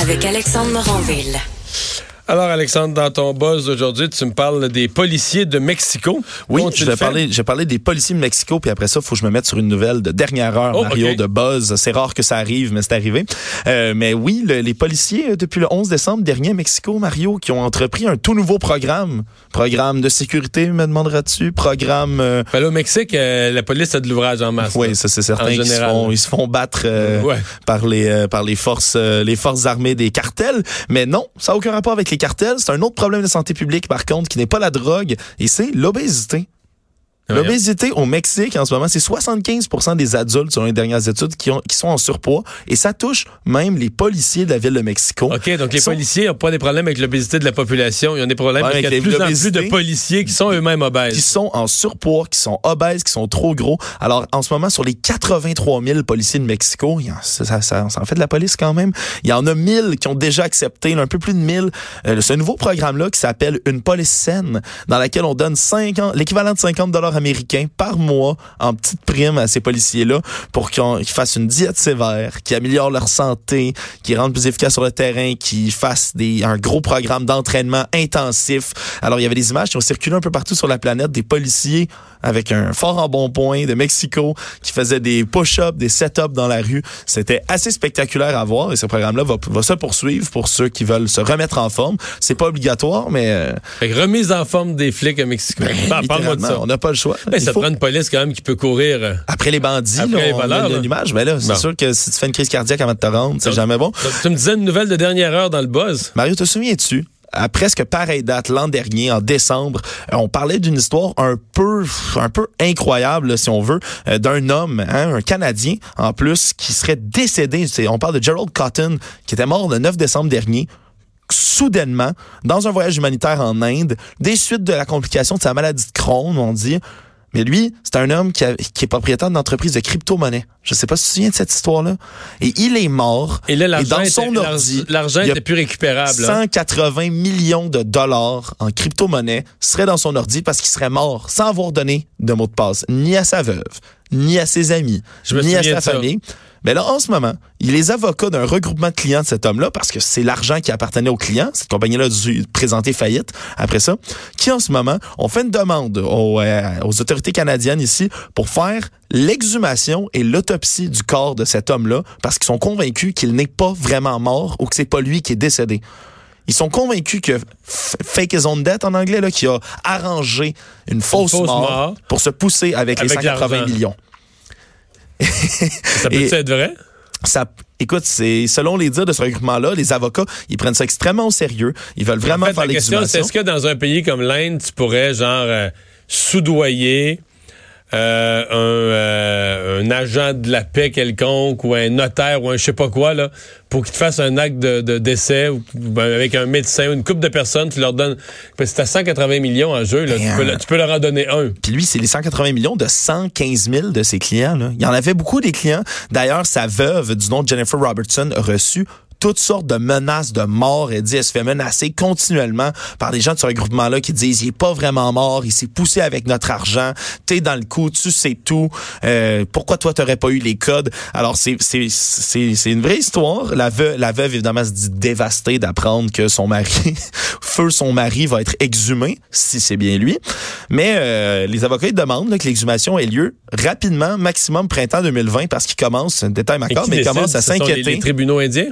Avec Alexandre Moranville. Alors, Alexandre, dans ton buzz d'aujourd'hui, tu me parles des policiers de Mexico. Oui, je vais, parler, je vais parler des policiers de Mexico, puis après ça, il faut que je me mette sur une nouvelle de dernière heure, Oh, Mario, de buzz. C'est rare que ça arrive, mais c'est arrivé. Euh, mais oui, le- les policiers, euh, depuis le 11 décembre dernier à Mexico, Mario, qui ont entrepris un tout nouveau programme. Programme de sécurité, me demanderas-tu? Programme... euh, Ben là, au Mexique, euh, la police a de l'ouvrage en masse. oui, là. ça c'est certain qu'ils se font, ils se font battre Ouais. par les par les forces les forces armées des cartels, mais non, ça n'a aucun rapport avec les cartels. C'est un autre problème de santé publique par contre qui n'est pas la drogue et c'est l'obésité. L'obésité au Mexique en ce moment, c'est 75% des adultes selon les dernières études qui, ont, qui sont en surpoids et ça touche même les policiers de la ville de Mexico. OK, donc les Sont- policiers n'ont pas des problèmes avec l'obésité de la population. Ils ont des problèmes Ouais, parce qu'il y a avec de plus en plus de policiers qui sont eux-mêmes qui obèses. sont en surpoids, qui sont obèses, qui sont trop gros. Alors, en ce moment, sur les 83 000 policiers de Mexico, il y en- ça, ça, ça- ça en fait de la police quand même, il y en a 1000 qui ont déjà accepté, un peu plus de 1000, euh, ce nouveau programme-là qui s'appelle Une police saine, dans laquelle on donne 50 l'équivalent de 50 dollars américains par mois en petite prime à ces policiers-là pour qu'ils qu'ils fassent une diète sévère, qui améliore leur santé, qui rendent plus efficaces sur le terrain, qui fassent des, un gros programme d'entraînement intensif. Alors, il y avait des images qui ont circulé un peu partout sur la planète, des policiers avec un fort embonpoint de Mexico qui faisaient des push-ups, des set-ups dans la rue. C'était assez spectaculaire à voir et ce programme-là va, va se poursuivre pour ceux qui veulent se remettre en forme. C'est pas obligatoire, mais euh, Fait que remise en forme des flics à Mexico. Parle-moi de ça. on n'a pas le choix. Ben, Il ça faut- prend une police quand même qui peut courir. euh. Après les bandits, Après là, les l'image, mais là, c'est sûr que si tu fais une crise cardiaque avant de te rendre, c'est jamais bon. Donc, tu me disais une nouvelle de dernière heure dans le buzz. Mario, te souviens-tu? À presque pareille date, l'an dernier, en décembre, euh, on parlait d'une histoire un peu, un peu incroyable, si on veut, euh, d'un homme, hein, un Canadien, en plus, qui serait décédé. On parle de Gerald Cotton, qui était mort le 9 décembre dernier soudainement dans un voyage humanitaire en Inde, des suites de la complication de sa maladie de Crohn, on dit. Mais lui, c'est un homme qui, a- qui est propriétaire d'une entreprise de crypto-monnaie. Je sais pas si tu te souviens de cette histoire-là. Et il est mort. Et là, l'argent dans son était- ordi, l'argent il y a était plus récupérable. hein. 180 millions de dollars en crypto-monnaie seraient dans son ordi parce qu'il serait mort sans avoir donné de mot de passe, ni à sa veuve, ni à ses amis, Je ni à sa ça. Mais là, en ce moment, il est les avocats d'un regroupement de clients de cet homme-là, parce que c'est l'argent qui appartenait aux clients, cette compagnie-là a dû présenter faillite après ça, qui en ce moment ont fait une demande aux, euh, aux autorités canadiennes ici pour faire l'exhumation et l'autopsie du corps de cet homme-là, parce qu'ils sont convaincus qu'il n'est pas vraiment mort ou que c'est pas lui qui est décédé. Ils sont convaincus que fake his own death en anglais, là, qui a arrangé une fausse, fausse mort, mort. pour se pousser avec, les Avec 180 l'argent. millions. Ça peut être vrai? Ça, écoute, c'est selon les dires de ce regroupement-là, les avocats, ils prennent ça extrêmement au sérieux. Ils veulent vraiment En fait, faire la question, c'est l'exhumation. est-ce que dans un pays comme l'Inde, tu pourrais, genre, euh, soudoyer euh, un, euh, un agent de la paix quelconque ou un notaire ou un je sais pas quoi, là, pour qu'il te fasse un acte de, décès ou, ben, avec un médecin ou une couple de personnes, tu leur donnes... Que t'as 180 millions en jeu, là, Ben, tu, peux, le- tu peux leur en donner un. Puis lui, c'est les 180 millions de 115 000 de ses clients. Là. Il y en avait beaucoup des clients. D'ailleurs, sa veuve, du nom de Jennifer Robertson, a reçu toutes sortes de menaces de mort. Elle dit, elle se fait menacer continuellement par des gens de ce regroupement-là qui disent, il est pas vraiment mort, il s'est poussé avec notre argent, t'es dans le coup, tu sais tout. Euh, pourquoi toi, t'aurais pas eu les codes? Alors, c'est, c'est, c'est, c'est une vraie histoire. La veuve, la veuve, évidemment, se dit dévastée d'apprendre que son mari, feu son mari, va être exhumé, si c'est bien lui. Mais euh, les avocats ils demandent là, que l'exhumation ait lieu rapidement, maximum printemps 2020, parce qu'il commence, c'est un détail qui mais il décide? commence à Ce sont les- s'inquiéter. Les, tribunaux indiens?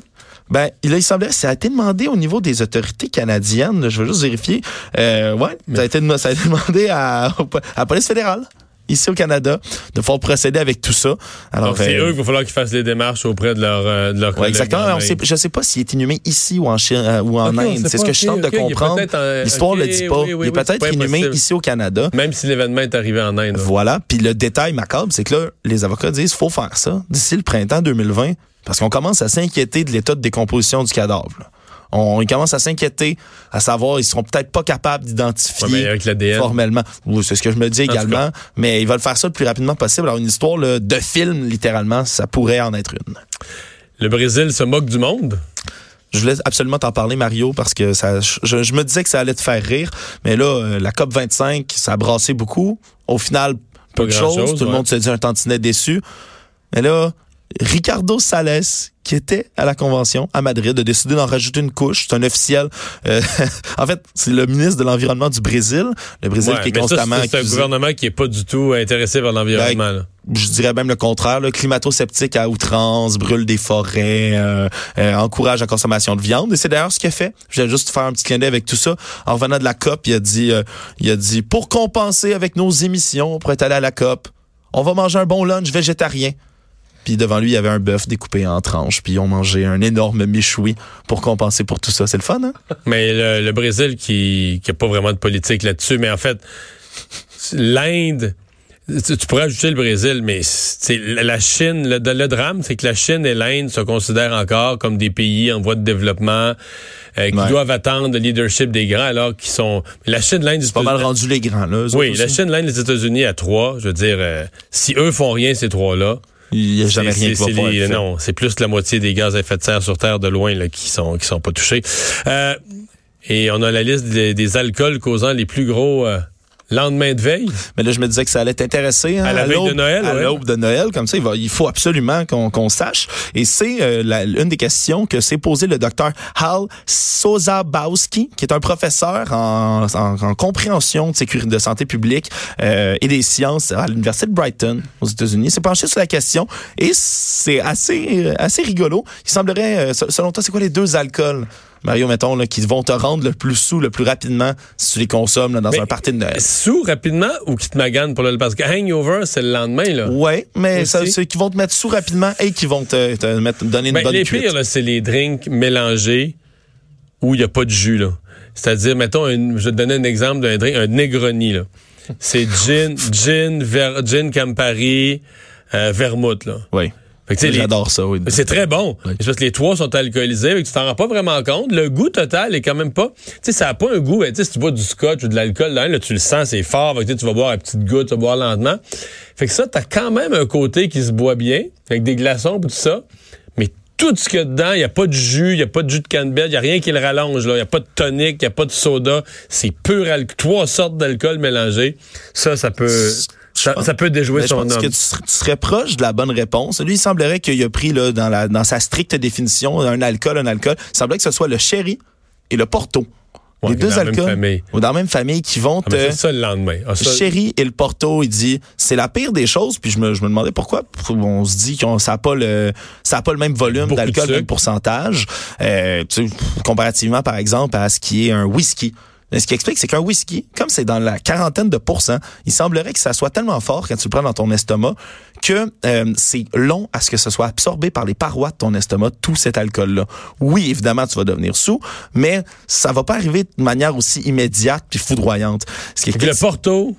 Ben, il, il semblait, ça a été demandé au niveau des autorités canadiennes. je veux juste vérifier. Euh, ouais, ça a été, ça a été demandé à, à la police fédérale ici au Canada de pouvoir procéder avec tout ça. Alors, c'est euh, eux qu'il va falloir qu'ils fassent les démarches auprès de leur, euh, de leur Ouais, exactement. sait, je sais pas s'il est inhumé ici ou en Chine euh, ou en Inde. C'est ce que je tente de comprendre. L'histoire ok, le dit pas. oui, oui, il est peut-être inhumé impossible. ici au Canada. Même si l'événement est arrivé en Inde. là. Voilà. Puis le détail macabre, c'est que là, les avocats disent faut faire ça d'ici le printemps 2020 parce qu'on commence à s'inquiéter de l'état de décomposition du cadavre. là. On ils commencent à s'inquiéter, à savoir ils seront peut-être pas capables d'identifier formellement. C'est ce que je me dis également. Mais ils veulent faire ça le plus rapidement possible. Alors une histoire là, de film, littéralement, ça pourrait en être une. Le Brésil se moque du monde? Je voulais absolument t'en parler, Mario, parce que ça, je, je me disais que ça allait te faire rire. Mais là, euh, la COP 25, ça a brassé beaucoup. Au final, peu de choses. Tout le monde se dit un tantinet déçu. Mais là, Ricardo Sales, qui était à la convention à Madrid, a décidé d'en rajouter une couche. C'est un officiel. Euh, en fait, c'est le ministre de l'Environnement du Brésil. Le Brésil qui est constamment. C'est un gouvernement qui est pas du tout intéressé par l'environnement. Ben, je dirais même le contraire. Climato-sceptique à outrance, brûle des forêts, euh, euh, encourage la consommation de viande. Et c'est d'ailleurs ce qu'il a fait. Je vais juste faire un petit clin d'œil avec tout ça. En revenant de la COP, il a dit, il a dit, pour compenser avec nos émissions, pour être allé à la COP, on va manger un bon lunch végétarien. Puis devant lui, il y avait un bœuf découpé en tranches. Puis ils ont mangé un énorme méchoui pour compenser pour tout ça. C'est le fun, hein? Mais le, Brésil qui n'a pas vraiment de politique là-dessus. Mais en fait, l'Inde, tu, pourrais ajouter le Brésil, mais la Chine, le, le drame, c'est que la Chine et l'Inde se considèrent encore comme des pays en voie de développement euh, qui doivent attendre le leadership des grands alors qu'ils sont la Chine, l'Inde, c'est pas mal rendu les grands là. Oui, la Chine, l'Inde, les États-Unis à trois. Je veux dire, euh, si eux font rien, ces trois là. Il n'y a jamais rien qui va les, Non, c'est plus la moitié des gaz à effet de serre sur Terre de loin là, qui sont qui sont pas touchés. Euh, et on a la liste des, alcools causant les plus gros euh, lendemain de veille? Mais là, je me disais que ça allait t'intéresser. Hein, à la veille de Noël. À l'aube de Noël, comme ça, il, va, il faut absolument qu'on sache. Et c'est euh, une des questions que s'est posée le docteur Hal Sozabowski, qui est un professeur en, en, compréhension de sécurité de santé publique euh, et des sciences à l'université de Brighton aux États-Unis. S'est penché sur la question et c'est assez assez rigolo. Il semblerait, euh, selon toi, c'est quoi les deux alcools? Mario, mettons, là, qui vont te rendre le plus sous le plus rapidement si tu les consommes là, dans un party de Noël. Sous rapidement ou qui te maganent pour le parce que hangover c'est le lendemain là. Ouais, mais c'est qui vont te mettre sous rapidement et qui vont te, te mettre donner une ben, bonne Les pires là, c'est les drinks mélangés où il y a pas de jus là. C'est-à-dire mettons je vais te donner un exemple d'un drink un Negroni là. C'est gin, gin, ver, gin Campari, euh, vermouth là. Oui. J'adore ça, oui. C'est très bon. Parce que les trois sont alcoolisés, et tu t'en rends pas vraiment compte. Le goût total est quand même pas. Tu sais, ça a pas un goût. Ben, si tu bois du scotch ou de l'alcool, là, tu le sens, c'est fort. tu vas boire à petite goutte, tu vas boire lentement. Fait que ça, t'as quand même un côté qui se boit bien, avec des glaçons et tout ça. Mais tout ce qu'il y a dedans, il n'y a pas de jus, il n'y a pas de jus de canneberge, il n'y a rien qui le rallonge. Il n'y a pas de tonique, il n'y a pas de soda. C'est pur alcool. Trois sortes d'alcool mélangés. Ça, ça peut... Ça, peut déjouer son pense que tu, serais proche de la bonne réponse. Lui, il semblerait qu'il a pris là, dans, la, dans sa stricte définition un alcool, un alcool. Il semblerait que ce soit le sherry et le porto. les deux alcools ou dans la même famille qui vont ah, te ça le lendemain. Ah, le sherry et le porto, il dit c'est la pire des choses. Puis je me, je me demandais pourquoi. On se dit que ça n'a pas le ça a pas le même volume d'alcool, le même pourcentage. Euh, comparativement par exemple à ce qui est un whisky ce qui explique, c'est qu'un whisky, comme c'est dans la quarantaine de pourcents, il semblerait que ça soit tellement fort quand tu le prends dans ton estomac que euh, c'est long à ce que ce soit absorbé par les parois de ton estomac, tout cet alcool-là. Oui, évidemment, tu vas devenir sous, mais ça va pas arriver de manière aussi immédiate puis foudroyante. Ce qui est le Porto,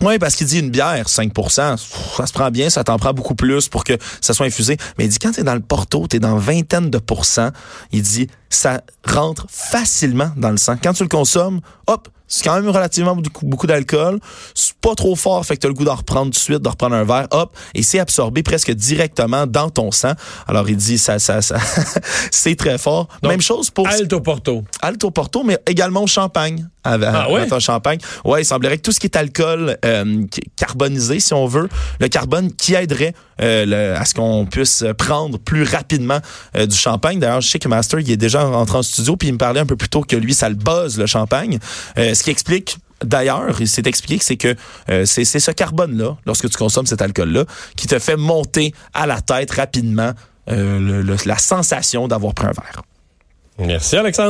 oui, parce qu'il dit une bière, 5% ça se prend bien, ça t'en prend beaucoup plus pour que ça soit infusé. Mais il dit quand tu es dans le porto, tu es dans vingtaine de pourcents, il dit ça rentre facilement dans le sang. Quand tu le consommes, hop, c'est quand même relativement beaucoup, d'alcool. C'est pas trop fort, fait que tu as le goût d'en reprendre tout de suite, de reprendre un verre, hop, et c'est absorbé presque directement dans ton sang. Alors il dit ça, ça, ça, c'est très fort. Même chose pour Alto Porto. Alto Porto, mais également au champagne. Ah ouais? champagne. Ouais, il semblerait que tout ce qui est alcool euh, carbonisé, si on veut, le carbone qui aiderait euh, à ce qu'on puisse prendre plus rapidement euh, du champagne. D'ailleurs, je sais que Master, il est déjà entré en studio, puis il me parlait un peu plus tôt que lui, ça le buzz, le champagne. ce qui explique D'ailleurs, il s'est expliqué que c'est que c'est ce carbone-là, lorsque tu consommes cet alcool-là, qui te fait monter à la tête rapidement la sensation d'avoir pris un verre. Merci Alexandre.